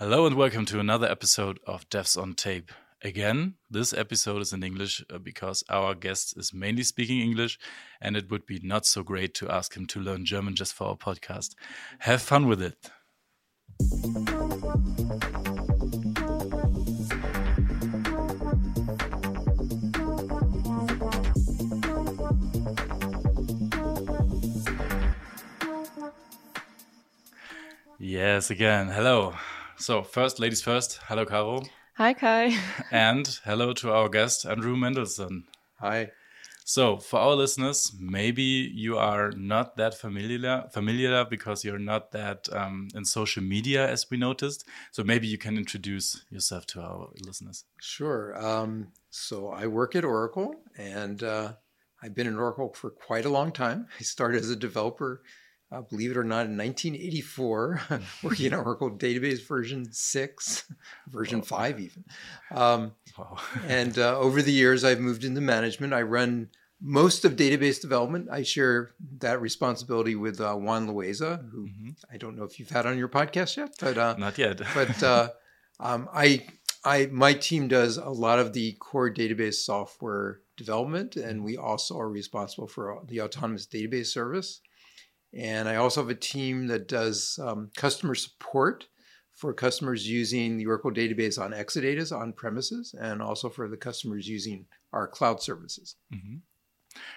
Hello and welcome to another episode of Devs on Tape. Again, this episode is in English uh, because our guest is mainly speaking English and it would be not so great to ask him to learn German just for our podcast. Have fun with it. Yes, again. Hello. So, first, ladies first. Hello, Caro. Hi, Kai. and hello to our guest, Andrew Mendelsohn. Hi. So, for our listeners, maybe you are not that familiar familiar because you're not that um, in social media, as we noticed. So, maybe you can introduce yourself to our listeners. Sure. Um, so, I work at Oracle, and uh, I've been in Oracle for quite a long time. I started as a developer uh, believe it or not, in 1984, working in Oracle Database version 6, version 5 even. Um, and uh, over the years, I've moved into management. I run most of database development. I share that responsibility with uh, Juan Loaiza, who mm-hmm. I don't know if you've had on your podcast yet, but uh, not yet. but uh, um, I, I, my team does a lot of the core database software development, and we also are responsible for the autonomous database service. And I also have a team that does um, customer support for customers using the Oracle database on Exadatas on premises and also for the customers using our cloud services. Mm-hmm.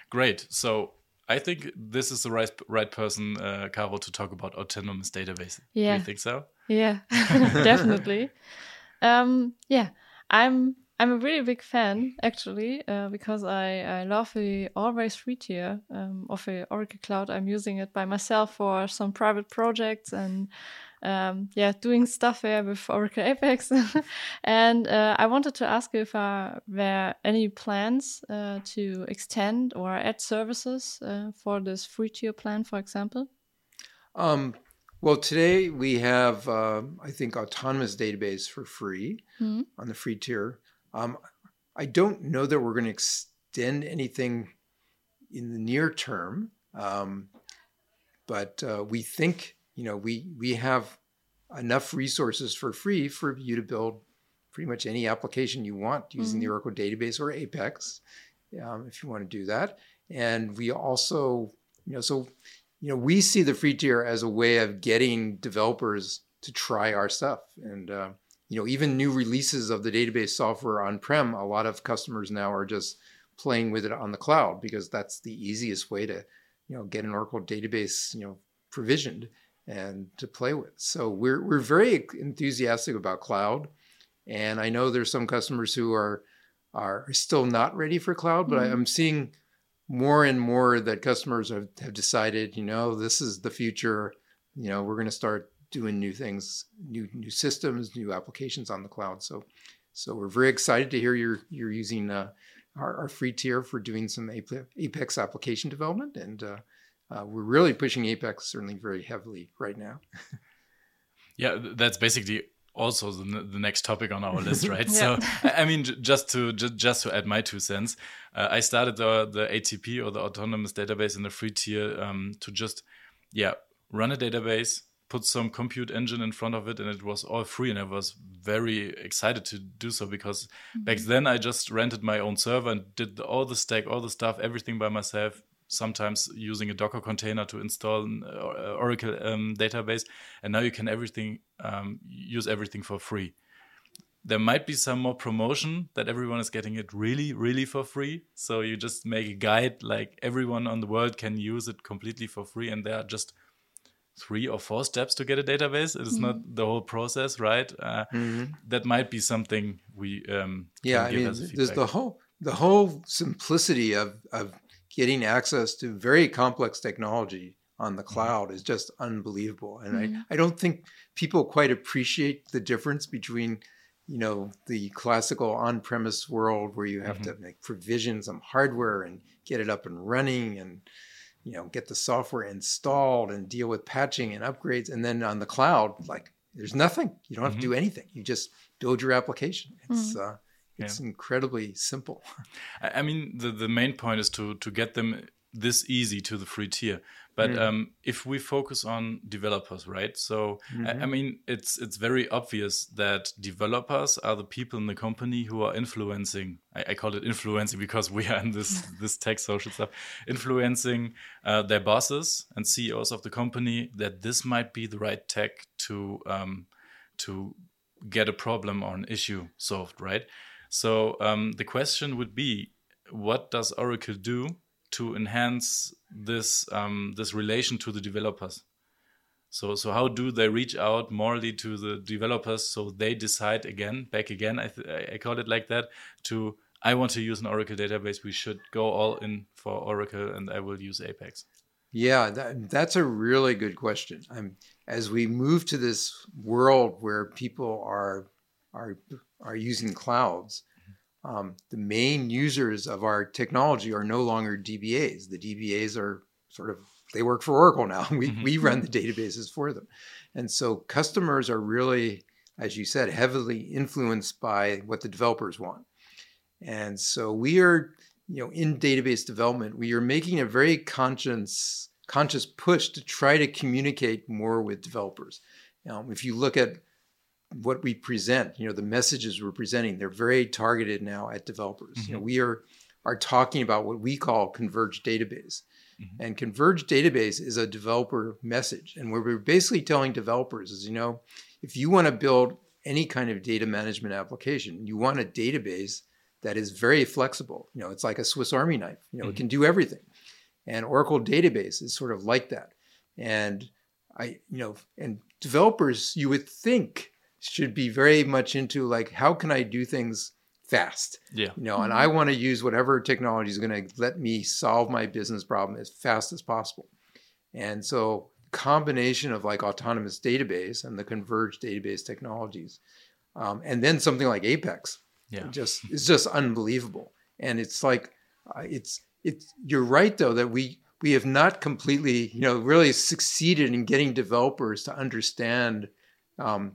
Great. So I think this is the right right person, uh, Caro, to talk about autonomous database. Yeah. Do you think so? Yeah, definitely. um, yeah, I'm I'm a really big fan actually uh, because I, I love the always free tier um, of the Oracle Cloud. I'm using it by myself for some private projects and um, yeah, doing stuff there with Oracle Apex. and uh, I wanted to ask if uh, there any plans uh, to extend or add services uh, for this free tier plan, for example. Um, well, today we have, uh, I think, autonomous database for free mm -hmm. on the free tier. Um, I don't know that we're going to extend anything in the near term, um, but uh, we think you know we we have enough resources for free for you to build pretty much any application you want using mm-hmm. the Oracle database or Apex, um, if you want to do that. And we also, you know, so you know, we see the free tier as a way of getting developers to try our stuff and. Uh, you know, even new releases of the database software on-prem, a lot of customers now are just playing with it on the cloud because that's the easiest way to, you know, get an Oracle database, you know, provisioned and to play with. So we're we're very enthusiastic about cloud, and I know there's some customers who are are still not ready for cloud, but mm-hmm. I'm seeing more and more that customers have, have decided, you know, this is the future. You know, we're going to start doing new things, new new systems, new applications on the cloud. So, so we're very excited to hear you're you're using uh, our, our, free tier for doing some Apex application development, and uh, uh, we're really pushing Apex certainly very heavily right now. yeah, that's basically also the, the next topic on our list, right? yeah. So, I mean, just to just, just to add my two cents, uh, I started the the ATP or the autonomous database in the free tier um, to just yeah run a database put some compute engine in front of it and it was all free and i was very excited to do so because mm-hmm. back then i just rented my own server and did all the stack all the stuff everything by myself sometimes using a docker container to install an uh, oracle um, database. And now you can everything um, use everything for free. There might be some more promotion that everyone is getting it really really for free. So you just make a guide like everyone on the world can use it completely for free and there are just three or four steps to get a database. It is mm-hmm. not the whole process, right? Uh, mm-hmm. That might be something we um, yeah. I mean, there's the whole the whole simplicity of of getting access to very complex technology on the mm-hmm. cloud mm-hmm. is just unbelievable, and I mm-hmm. I don't think people quite appreciate the difference between you know the classical on-premise world where you have mm-hmm. to make provision some hardware and get it up and running and you know get the software installed and deal with patching and upgrades and then on the cloud like there's nothing you don't have mm-hmm. to do anything you just build your application it's mm-hmm. uh, it's yeah. incredibly simple i mean the, the main point is to to get them this easy to the free tier But mm. um, if we focus on developers, right? So mm-hmm. I, I, mean, it's it's very obvious that developers are the people in the company who are influencing. I, I call it influencing because we are in this this tech social stuff, influencing uh, their bosses and CEOs of the company that this might be the right tech to um, to get a problem or an issue solved, right? So um, the question would be, what does Oracle do to enhance this um, this relation to the developers? So so how do they reach out morally to the developers so they decide again, back again? I I call it like that to I want to use an Oracle database. We should go all in for Oracle, and I will use Apex. Yeah, that, that's a really good question. I'm, as we move to this world where people are are are using clouds, um, the main users of our technology are no longer DBAs. The DBAs are sort of they work for Oracle now. We mm-hmm. we run the databases for them, and so customers are really, as you said, heavily influenced by what the developers want. And so we are, you know, in database development, we are making a very conscious conscious push to try to communicate more with developers. Um, if you look at what we present, you know, the messages we're presenting, they're very targeted now at developers. Mm-hmm. You know, mm-hmm. we are are talking about what we call converged database. Mm-hmm. And converged database is a developer message. And what we're basically telling developers is, you know, if you want to build any kind of data management application, you want a database that is very flexible. You know, it's like a Swiss Army knife. You know, mm-hmm. it can do everything. And Oracle database is sort of like that. And I, you know, and developers, you would think should be very much into like how can I do things fast? Yeah. You know, and I mm-hmm. want to use whatever technology is going to let me solve my business problem as fast as possible. And so combination of like autonomous database and the converged database technologies, um, and then something like Apex, yeah, just it's just unbelievable. And it's like uh, it's it's you're right though that we we have not completely you know really succeeded in getting developers to understand um,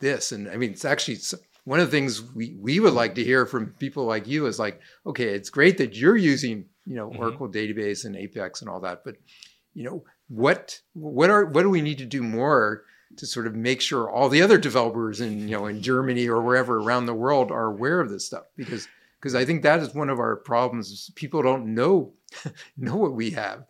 this. And I mean, it's actually one of the things we, we would like to hear from people like you is like, okay, it's great that you're using, you know, mm-hmm. Oracle database and Apex and all that, but you know, what what are what do we need to do more to sort of make sure all the other developers in you know in Germany or wherever around the world are aware of this stuff because because I think that is one of our problems. People don't know know what we have.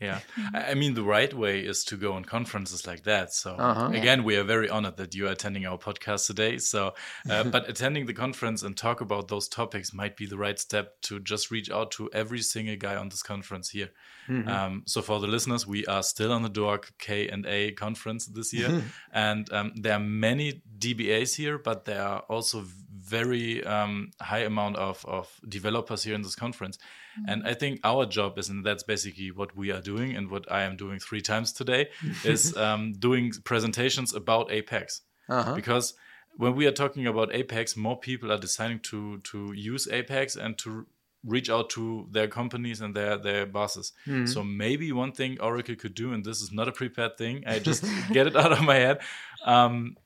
Yeah. Mm-hmm. I mean, the right way is to go on conferences like that. So, uh-huh. again, yeah. we are very honored that you are attending our podcast today. So, uh, but attending the conference and talk about those topics might be the right step to just reach out to every single guy on this conference here. Mm-hmm. Um, so, for the listeners, we are still on the DOAG K and A conference this year, and um, there are many DBAs here, but there are also very um, high amount of, of developers here in this conference. Mm-hmm. And I think our job is, and that's basically what we are doing and what I am doing three times today, is um, doing presentations about Apex. Uh-huh. Because when we are talking about Apex, more people are deciding to to use Apex and to reach out to their companies and their their bosses. Mm-hmm. So maybe one thing Oracle could do, and this is not a prepared thing, I just get it out of my head. Um,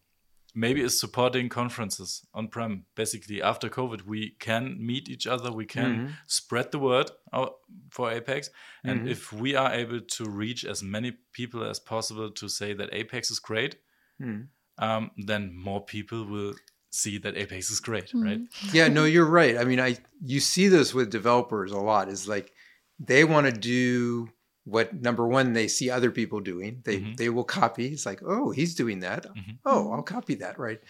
maybe is supporting conferences on prem basically after covid we can meet each other we can mm-hmm. spread the word for apex and mm-hmm. if we are able to reach as many people as possible to say that apex is great mm-hmm. um, then more people will see that apex is great mm-hmm. right yeah no you're right i mean i you see this with developers a lot is like they want to do what number one they see other people doing they mm-hmm. they will copy it's like oh he's doing that mm-hmm. oh i'll copy that right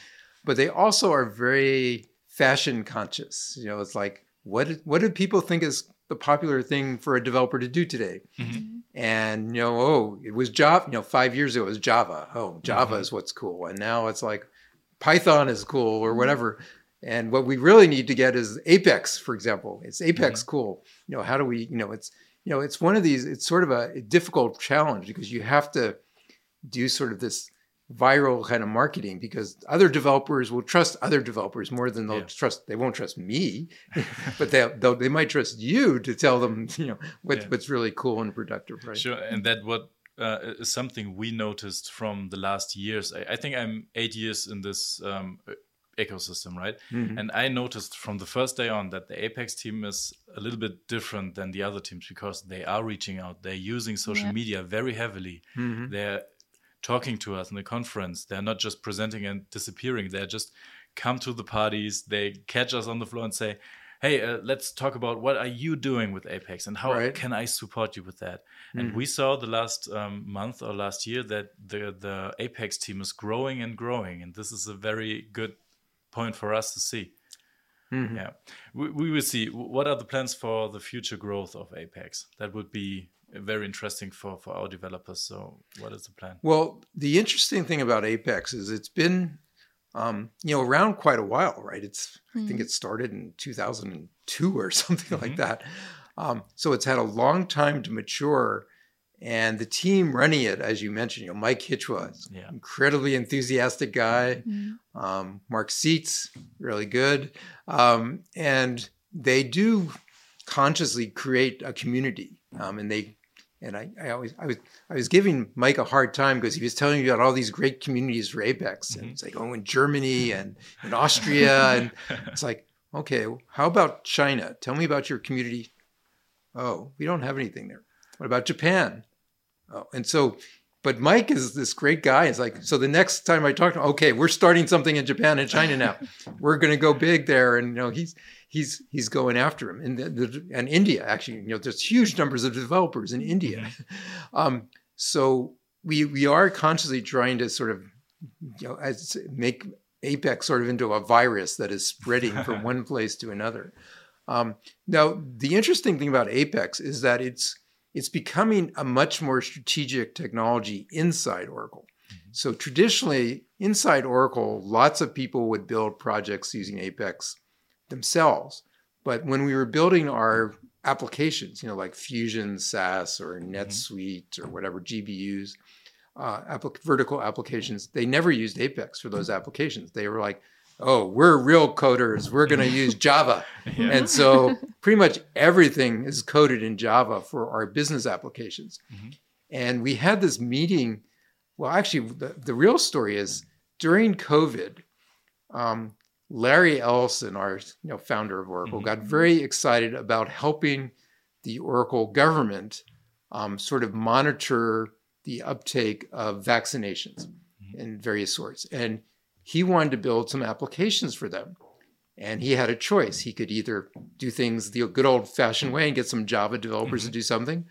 but they also are very fashion conscious you know it's like what what do people think is the popular thing for a developer to do today mm-hmm. and you know oh it was java you know five years ago it was java oh java mm-hmm. is what's cool and now it's like python is cool or mm-hmm. whatever and what we really need to get is apex for example it's apex mm-hmm. cool you know how do we you know it's you know, it's one of these, it's sort of a difficult challenge because you have to do sort of this viral kind of marketing because other developers will trust other developers more than they'll yeah. trust they won't trust me but they they might trust you to tell them you know what, yeah. what's really cool and productive right sure and that what uh, is something we noticed from the last years I, I, think i'm eight years in this um, ecosystem, right? Mm-hmm. And I noticed from the first day on that the Apex team is a little bit different than the other teams because they are reaching out, they're using social yeah. media very heavily. Mm-hmm. They're talking to us in the conference. They're not just presenting and disappearing. They're just come to the parties. They catch us on the floor and say, "Hey, uh, let's talk about what are you doing with Apex and how right. can I support you with that." Mm-hmm. And we saw the last um, month or last year that the the Apex team is growing and growing, and this is a very good point for us to see. Mm-hmm. Yeah, we, we will see. What are the plans for the future growth of Apex? That would be very interesting for for our developers. So, what is the plan? Well, the interesting thing about Apex is it's been, um, you know, around quite a while, right? It's mm-hmm. I think hmm. it started in 2002 or something mm-hmm. like that. Um, so it's had a long time to mature. And the team running it, as you mentioned, you know, Mike Hichwa, yeah. incredibly enthusiastic guy. Mm-hmm. Um, Marc Sewtz, really good. Um, and they do consciously create a community. Um, and they and I, I always I was I was giving Mike a hard time because he was telling me about all these great communities for Apex. And mm-hmm. it's like, oh, in Germany and in Austria. and it's like, okay, how about China? Tell me about your community. Oh, we don't have anything there. What about Japan? Oh, and so, but Mike is this great guy. It's like, so the next time I talk to him, okay, we're starting something in Japan and China now. we're going to go big there. And, you know, he's, he's he's going after him. And the, the, and India actually, you know, there's huge numbers of developers in India. Mm-hmm. um, so we we are consciously trying to sort of you know as, make Apex sort of into a virus that is spreading from one place to another. Um, now, the interesting thing about Apex is that it's it's becoming a much more strategic technology inside Oracle. Mm-hmm. So traditionally, inside Oracle, lots of people would build projects using Apex themselves. But when we were building our applications, you know, like Fusion SaaS or mm-hmm. NetSuite or whatever GBUs, uh, applic- vertical applications, they never used Apex for those applications. They were like, oh, we're real coders. We're going to use Java. Yeah. And so pretty much everything is coded in Java for our business applications. Mm-hmm. And we had this meeting. Well, actually, the, the real story is during COVID, um, Larry Ellison, our you know, founder of Oracle, mm-hmm. got very excited about helping the Oracle government um, sort of monitor the uptake of vaccinations mm-hmm. in various sorts. And he wanted to build some applications for them. And he had a choice. He could either do things the good old fashioned way and get some Java developers mm-hmm. to do something,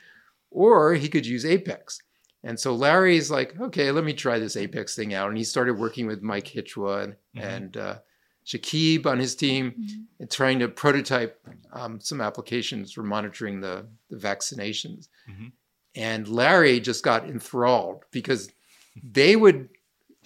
or he could use Apex. And so Larry's like, okay, let me try this Apex thing out. And he started working with Mike Hichwa and, mm-hmm. and uh, Shakeeb on his team mm-hmm. and trying to prototype um, some applications for monitoring the, the vaccinations. Mm-hmm. And Larry just got enthralled because they would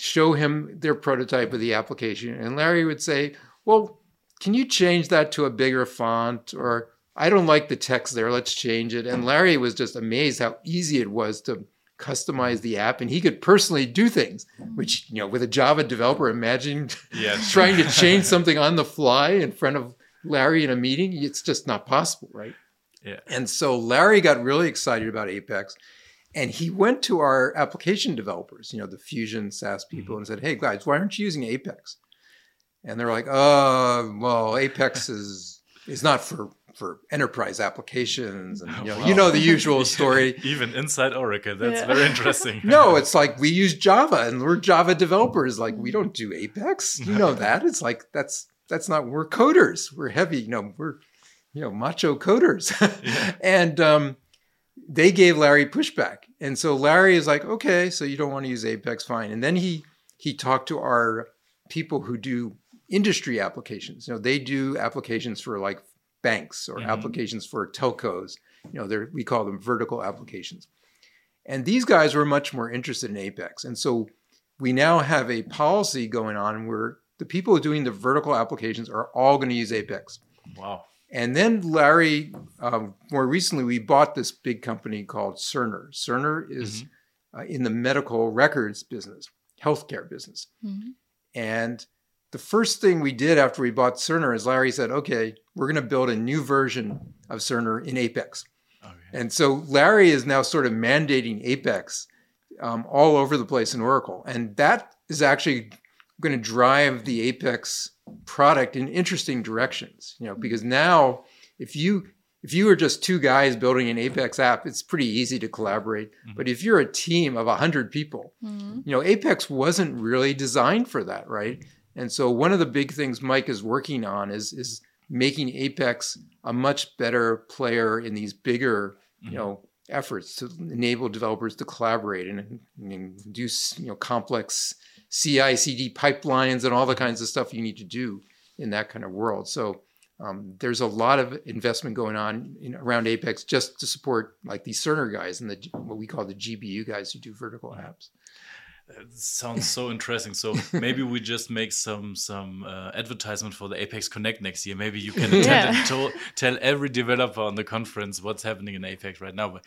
show him their prototype of the application. And Larry would say, Well, can you change that to a bigger font? Or I don't like the text there, let's change it. And Larry was just amazed how easy it was to customize the app and he could personally do things which you know with a java developer imagine yeah, trying to change something on the fly in front of larry in a meeting it's just not possible right yeah and so larry got really excited about apex and he went to our application developers you know the fusion saas people mm-hmm. and said hey guys why aren't you using apex? And they're like oh well apex is is not for for enterprise applications. And you know, you know the usual story. Even inside oracle that's yeah. very interesting. No it's like we use java and we're java developers. Like we don't do apex. You know that. It's like that's that's not we're coders. We're heavy you know we're you know macho coders. Yeah. and um, they gave larry pushback and so larry is like okay so you don't want to use apex fine and then he he talked to our people who do industry applications you know they do applications for like banks or mm-hmm. applications for telcos. You know, they're, we call them vertical applications. And these guys were much more interested in Apex. And so we now have a policy going on where the people doing the vertical applications are all going to use Apex. Wow. And then Larry, um, more recently, we bought this big company called Cerner. Cerner is mm-hmm. uh, in the medical records business, healthcare business. Mm-hmm. And the first thing we did after we bought Cerner is Larry said, okay, we're going to build a new version of Cerner in Apex. Okay. And so Larry is now sort of mandating Apex um, all over the place in Oracle. And that is actually going to drive the Apex product in interesting directions. You know, because now if you if you are just two guys building an Apex app, it's pretty easy to collaborate. Mm-hmm. But if you're a team of 100 people, mm-hmm. you know, Apex wasn't really designed for that, right? And so one of the big things Mike is working on is is making Apex a much better player in these bigger, mm-hmm. you know, efforts to enable developers to collaborate and, and do you know complex CI CD pipelines and all the kinds of stuff you need to do in that kind of world. So um, there's a lot of investment going on in, around Apex just to support like these Cerner guys and the what we call the GBU guys who do vertical apps. It sounds so interesting. So maybe we just make some some uh, advertisement for the Apex Connect next year. Maybe you can attend yeah. and to- tell every developer on the conference what's happening in Apex right now. But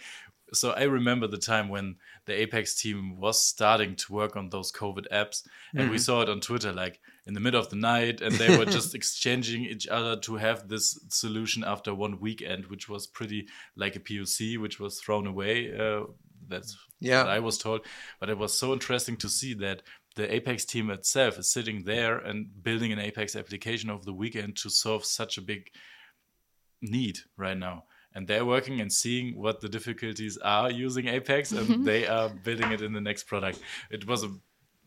so I remember the time when the Apex team was starting to work on those COVID apps, and mm-hmm. we saw it on Twitter like in the middle of the night, and they were just exchanging each other to have this solution after one weekend, which was pretty like a POC, which was thrown away. Uh, that's yeah. what I was told, but it was so interesting to see that the Apex team itself is sitting there and building an Apex application over the weekend to solve such a big need right now and they're working and seeing what the difficulties are using Apex, and mm-hmm. they are building it in the next product. It was a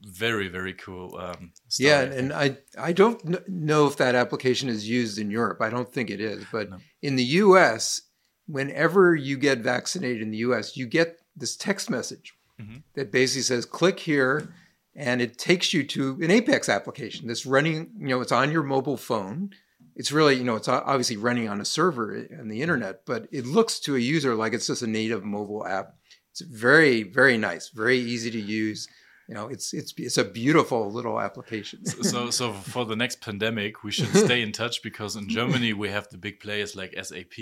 very very cool um, story, yeah and i i don't know if that application is used in europe i don't think it is but no. in the us whenever you get vaccinated in the us you get this text message mm-hmm. that basically says click here and it takes you to an apex application that's running you know it's on your mobile phone it's really you know it's obviously running on a server and the internet but it looks to a user like it's just a native mobile app. It's very very nice very easy to use. You know it's it's it's a beautiful little application. So so for the next pandemic we should stay in touch because in germany we have the big players like sap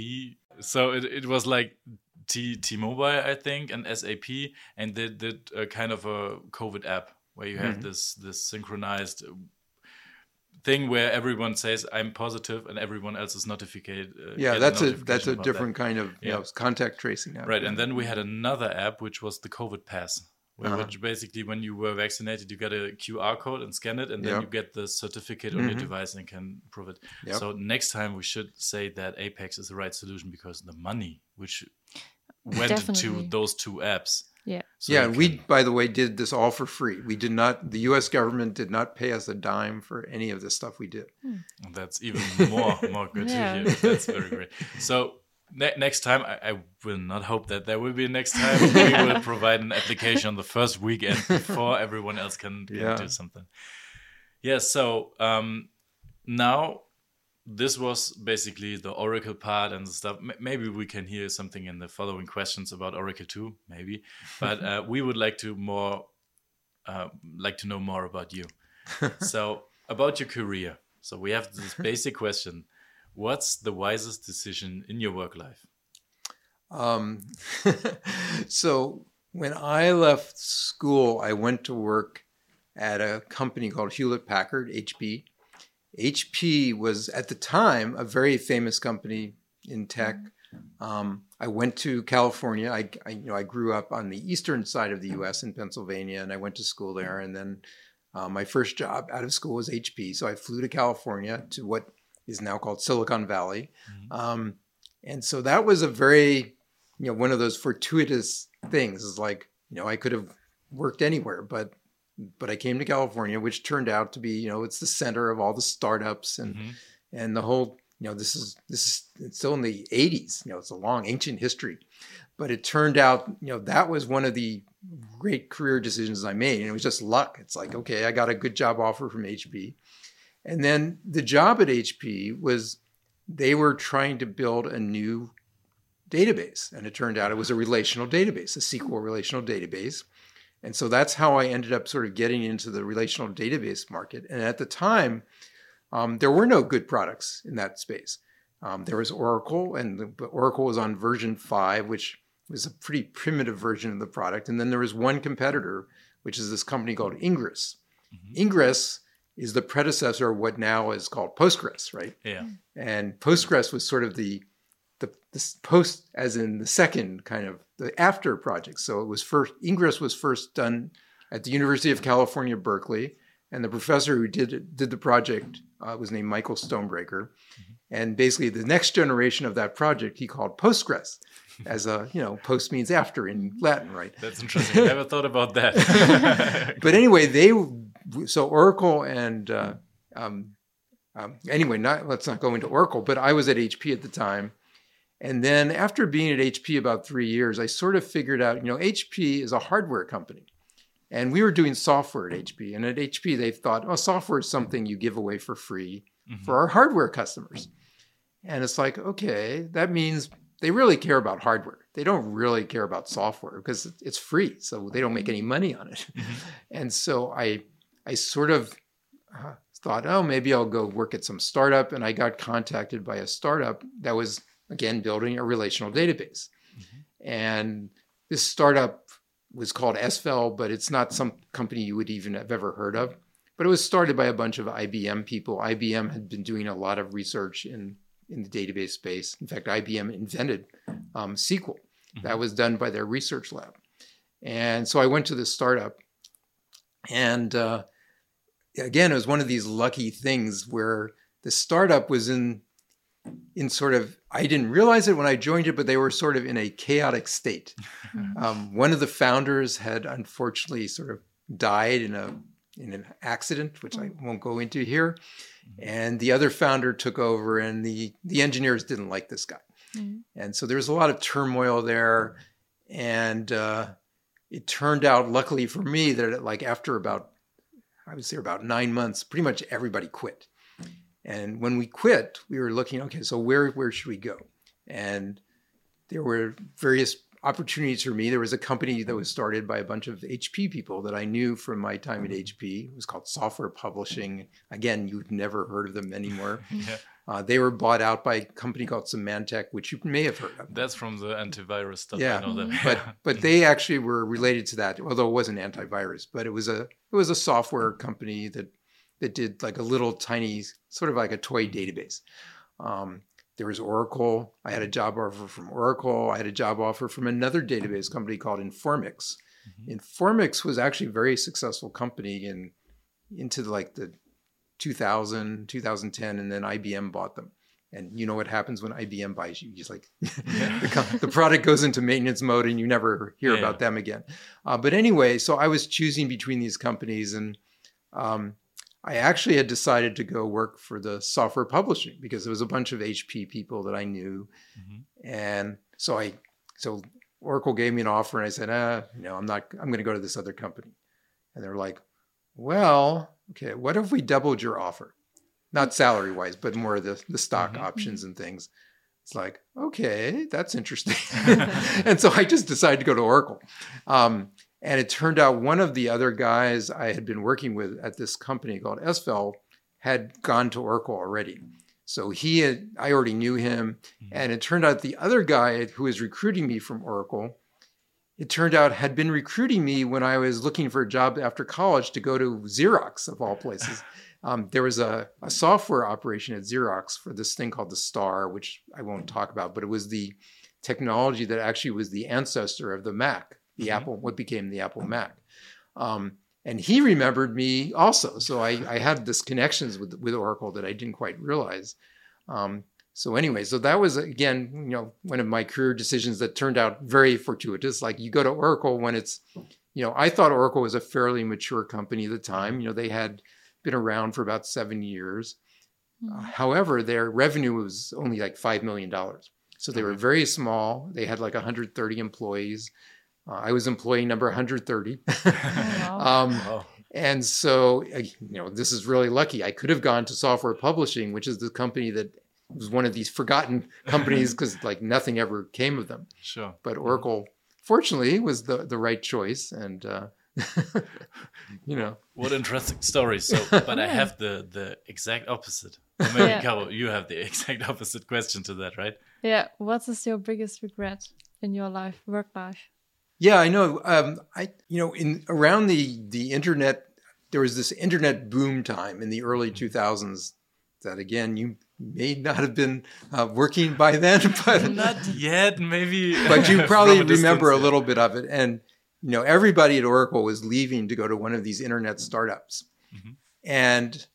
so it, it was like T T-Mobile, I think, and SAP, and they did a kind of a COVID app where you have mm -hmm. this this synchronized thing where everyone says I'm positive and everyone else is notified. Uh, yeah, that's a that's a different that. kind of yeah. know, contact tracing app. Right, and then we had another app which was the COVID Pass, where uh-huh. which basically when you were vaccinated, you get a QR code and scan it, and then yep. you get the certificate on mm-hmm. your device and can prove it. Yep. So next time we should say that Apex is the right solution because the money which went Definitely. to those two apps yeah. So yeah, and we, by the way, did this all for free. We did not. The U.S. government did not pay us a dime for any of the stuff we did. Hmm. That's even more more good yeah. to hear. That's very great. So ne- next time, I, I, will not hope that there will be next time. we will provide an application on the first weekend before everyone else can, can yeah. do something. Yeah. So um, now this was basically the Oracle part and stuff. M maybe we can hear something in the following questions about Oracle too, maybe. But uh, we would like to more uh, like to know more about you. so about your career. So we have this basic question: What's the wisest decision in your work life? Um, so when I left school, I went to work at a company called Hewlett Packard HP HP was at the time a very famous company in tech. Um, I went to California. I, I, you know I grew up on the eastern side of the U.S. in Pennsylvania, and I went to school there. And then uh, my first job out of school was HP, so I flew to California to what is now called Silicon Valley. Mm-hmm. Um, and so that was a very you know one of those fortuitous things. Is like you know I could have worked anywhere, but but I came to California, which turned out to be, you know, it's the center of all the startups and mm-hmm. and the whole, you know, this is this is it's still in the 80s, you know, it's a long ancient history. But it turned out, you know, that was one of the great career decisions I made. And it was just luck. It's like, okay, I got a good job offer from HP. And then the job at HP was they were trying to build a new database. And it turned out it was a relational database, a SQL relational database and so that's how I ended up sort of getting into the relational database market. And at the time, um, there were no good products in that space. Um, there was Oracle, and the, Oracle was on version five, which was a pretty primitive version of the product. And then there was one competitor, which is this company called Ingres. Mm-hmm. Ingres is the predecessor of what now is called Postgres, right? Yeah. And Postgres was sort of the the, the post, as in the second kind of the after project. So it was first Ingres was first done at the University of California, Berkeley, And the professor who did did the project uh, was named Michael Stonebraker, Mm-hmm. And basically, the next generation of that project he called Postgres, as a you know, post means after in Latin, right? That's interesting. I never thought about that. but anyway, they so Oracle and uh, um, um, anyway, not let's not go into Oracle. But I was at HP at the time, and then after being at HP about three years, I sort of figured out, you know, HP is a hardware company. And we were doing software at HP. And at HP, they thought, oh, software is something you give away for free mm-hmm. for our hardware customers. And it's like, okay, that means they really care about hardware. They don't really care about software because it's free. So they don't make any money on it. Mm-hmm. And so I, I sort of uh, thought, oh, maybe I'll go work at some startup. And I got contacted by a startup that was again, building a relational database. Mm-hmm. And this startup was called SVEL, but it's not some company you would even have ever heard of. But it was started by a bunch of IBM people. IBM had been doing a lot of research in, in the database space. In fact, IBM invented um, SQL. Mm-hmm. That was done by their research lab. And so I went to this startup. And uh, again, it was one of these lucky things where the startup was in in sort of I didn't realize it when I joined it, but they were sort of in a chaotic state. Um, one of the founders had unfortunately sort of died in a in an accident, which I won't go into here, mm-hmm. and the other founder took over, and the the engineers didn't like this guy, mm-hmm. and so there was a lot of turmoil there, and uh, it turned out, luckily for me, that like after about I would say about nine months, pretty much everybody quit. And when we quit, we were looking, okay, so where where should we go? And there were various opportunities for me. There was a company that was started by a bunch of HP people that I knew from my time at HP. It was called Software Publishing. Again, you've never heard of them anymore. yeah. uh, they were bought out by a company called Symantec, which you may have heard of. That's from the antivirus stuff. Yeah, but but they actually were related to that, although it wasn't antivirus. But it was a it was a software company that that did like a little tiny, sort of like a toy database. Um, there was Oracle. I had a job offer from Oracle. I had a job offer from another database company called Informix. Mm-hmm. Informix was actually a very successful company in into like the 2000, 2010, and then IBM bought them. And you know what happens when IBM buys you? Just like the, the, product goes into maintenance mode, and you never hear yeah. about them again. Uh, but anyway, so I was choosing between these companies, and um, I actually had decided to go work for the software publishing because there was a bunch of HP people that I knew. Mm-hmm. And so I, so Oracle gave me an offer and I said, ah, no, I'm not, I'm going to go to this other company. And they're like, well, okay, what if we doubled your offer? Not salary wise, but more the, the stock mm-hmm. options and things. It's like, okay, that's interesting. and so I just decided to go to Oracle. Um, and it turned out one of the other guys I had been working with at this company called SVEL had gone to Oracle already. So he had, I already knew him. Mm-hmm. And it turned out the other guy who was recruiting me from Oracle, it turned out had been recruiting me when I was looking for a job after college to go to Xerox, of all places. Um, there was a, a, software operation at Xerox for this thing called the Star, which I won't talk about, but it was the technology that actually was the ancestor of the Mac the mm-hmm. Apple, what became the Apple Mac. Um, and he remembered me also. So I, I, had this connections with with Oracle that I didn't quite realize. Um, so anyway, so that was again, you know, one of my career decisions that turned out very fortuitous. Like you go to Oracle when it's, you know, I thought Oracle was a fairly mature company at the time. You know, they had been around for about seven years. Mm-hmm. Uh, however, their revenue was only like five million dollars. So they were mm-hmm. very small. They had like 130 employees. Uh, I was employee number 130. um, oh. And so, uh, you know, this is really lucky. I could have gone to software publishing, which is the company that was one of these forgotten companies because like nothing ever came of them. Sure. But Oracle, fortunately, was the, the right choice. And, uh, you know. What interesting story. So, but I have the, the exact opposite. Or maybe, yeah. Caro, you have the exact opposite question to that, right? Yeah. What is your biggest regret in your life, work life? Yeah, I know. Um, I you know in around the the internet, there was this internet boom time in the early two thousands. That again, you may not have been uh, working by then, but not yet, maybe. But you probably remember a little bit of it, and you know everybody at Oracle was leaving to go to one of these internet startups. Mm-hmm. And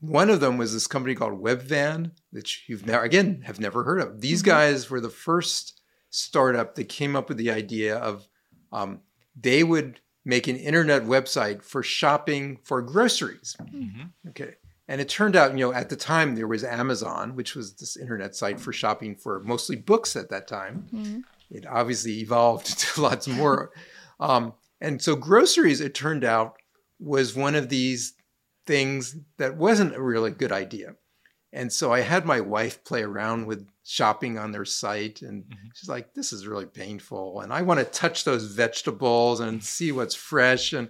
one of them was this company called Webvan, which you've never, again, have never heard of. These mm-hmm. guys were the first startup that came up with the idea of um, they would make an internet website for shopping for groceries. Mm-hmm. Okay. And it turned out, you know, at the time there was Amazon, which was this internet site for shopping for mostly books at that time. Mm-hmm. It obviously evolved to lots more. Um, and so groceries, it turned out, was one of these things that wasn't a really good idea. And so I had my wife play around with shopping on their site, and mm-hmm. she's like, "This is really painful, and I want to touch those vegetables and see what's fresh." And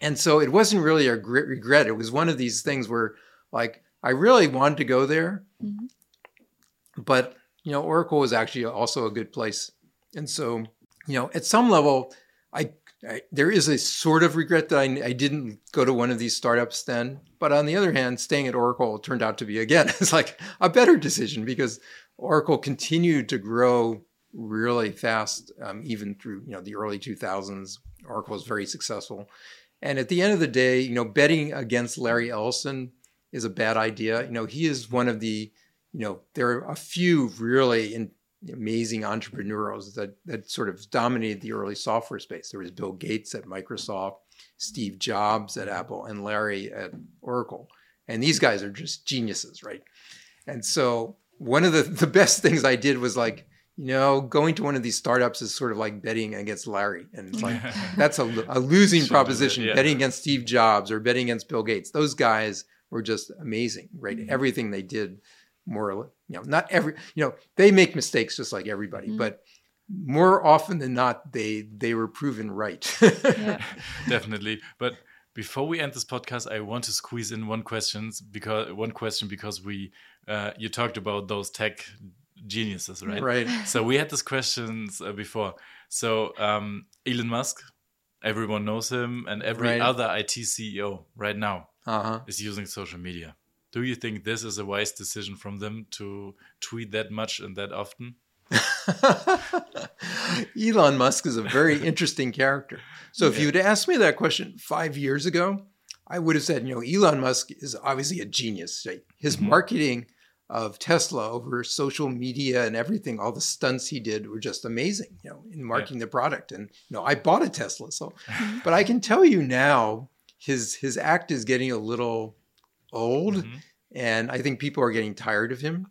and so it wasn't really a regret. It was one of these things where, like, I really wanted to go there, mm-hmm. but you know, Oracle was actually also a good place, and so you know, at some level, I I, there is a sort of regret that I, I, didn't go to one of these startups then. But on the other hand, staying at Oracle turned out to be, again, it's like a better decision because Oracle continued to grow really fast, um, even through you know the early 2000s. Oracle was very successful. And at the end of the day, you know, betting against Larry Ellison is a bad idea. You know, he is one of the, you know, there are a few really in, amazing entrepreneurs that that sort of dominated the early software space. There was Bill Gates at Microsoft, Steve Jobs at Apple, and Larry at Oracle. And these guys are just geniuses, right? And so one of the, the best things I did was like, you know, going to one of these startups is sort of like betting against Larry. And it's like, that's a, a losing sure, proposition, yeah. betting against Steve Jobs or betting against Bill Gates. Those guys were just amazing, right? Mm-hmm. Everything they did more you know not every you know they make mistakes just like everybody mm-hmm. but more often than not they they were proven right yeah. definitely but before we end this podcast i want to squeeze in one question because one question because we uh, you talked about those tech geniuses right right so we had this questions uh, before so um, elon musk everyone knows him and every right. other it ceo right now uh-huh. is using social media do you think this is a wise decision from them to tweet that much and that often? Elon Musk is a very interesting character. So if yeah. you'd asked me that question five years ago, I would have said, you know, Elon Musk is obviously a genius. His mm-hmm. marketing of Tesla over social media and everything, all the stunts he did were just amazing, you know, in marketing yeah. the product. And you know, I bought a Tesla, so but I can tell you now his his act is getting a little old, mm-hmm. and I think people are getting tired of him.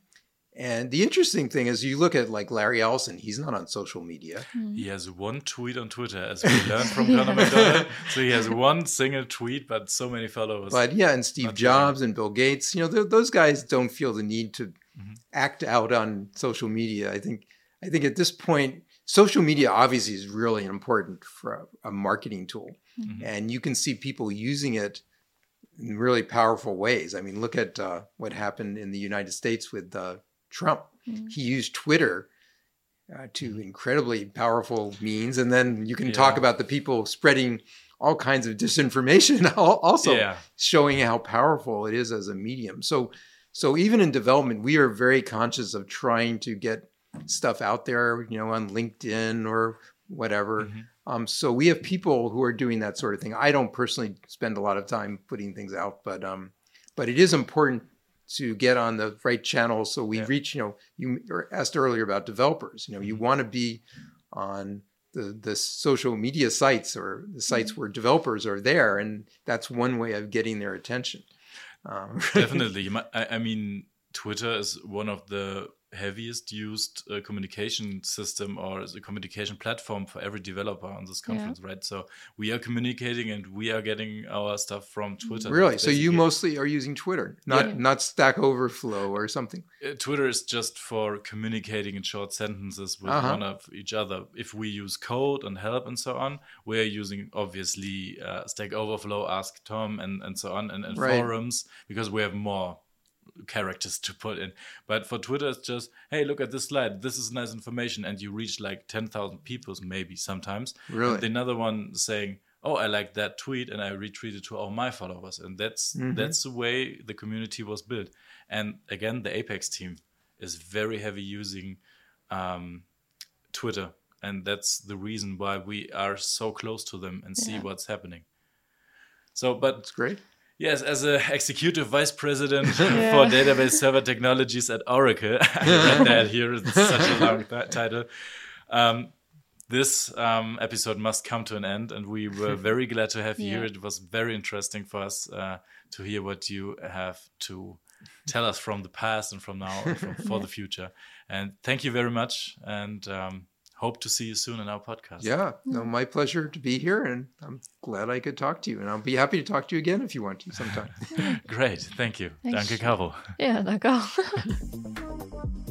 And the interesting thing is, you look at like Larry Ellison; he's not on social media. Mm-hmm. He has one tweet on Twitter, as we learned from Connor McDonald. So he has one single tweet, but so many followers. But yeah, and Steve Jobs and Bill Gates, you know, those guys don't feel the need to mm-hmm. act out on social media. I think, I think at this point, social media obviously is really important for a, a marketing tool, mm-hmm. and you can see people using it in really powerful ways. I mean, look at uh, what happened in the United States with uh, Trump. Mm-hmm. He used Twitter uh, to incredibly powerful means, and then you can yeah. talk about the people spreading all kinds of disinformation, also yeah. showing how powerful it is as a medium. So, so even in development, we are very conscious of trying to get stuff out there, you know, on LinkedIn or whatever. Mm-hmm. Um, so we have people who are doing that sort of thing. I don't personally spend a lot of time putting things out, but um, but it is important to get on the right channel so we yeah. reach. You know, you asked earlier about developers. You know, you mm-hmm. want to be on the the social media sites or the sites mm-hmm. where developers are there, and that's one way of getting their attention. Um, Definitely, I mean, Twitter is one of the heaviest used uh, communication system or a communication platform for every developer on this conference, yeah. right? So we are communicating and we are getting our stuff from Twitter. Really? So you mostly are using Twitter, not yeah. not Stack Overflow or something. Uh, Twitter is just for communicating in short sentences with uh-huh. one of each other. If we use code and help and so on, we're using obviously uh, Stack Overflow, Ask Tom, and and so on, and, and right. forums because we have more characters to put in. But for Twitter, it's just, hey, look at this slide. This is nice information. And you reach like 10,000 people, maybe sometimes. Really? And another one saying, oh, I like that tweet and I retweeted to all my followers. And that's mm-hmm. that's the way the community was built. And again, the Apex team is very heavy using um, Twitter. And that's the reason why we are so close to them and see what's happening. So, but it's great Yes, as a executive vice president yeah. for database server technologies at Oracle, I read that here. It's such a long title. Um, this um, episode must come to an end, and we were very glad to have you yeah. here. It was very interesting for us uh, to hear what you have to tell us from the past and from now from, for yeah. the future. And thank you very much. And um, hope to see you soon in our podcast. Yeah, no, my pleasure to be here, and I'm glad I could talk to you. And I'll be happy to talk to you again if you want to sometime. Great, thank you. Thanks. Danke, Caro. Yeah, danke auch.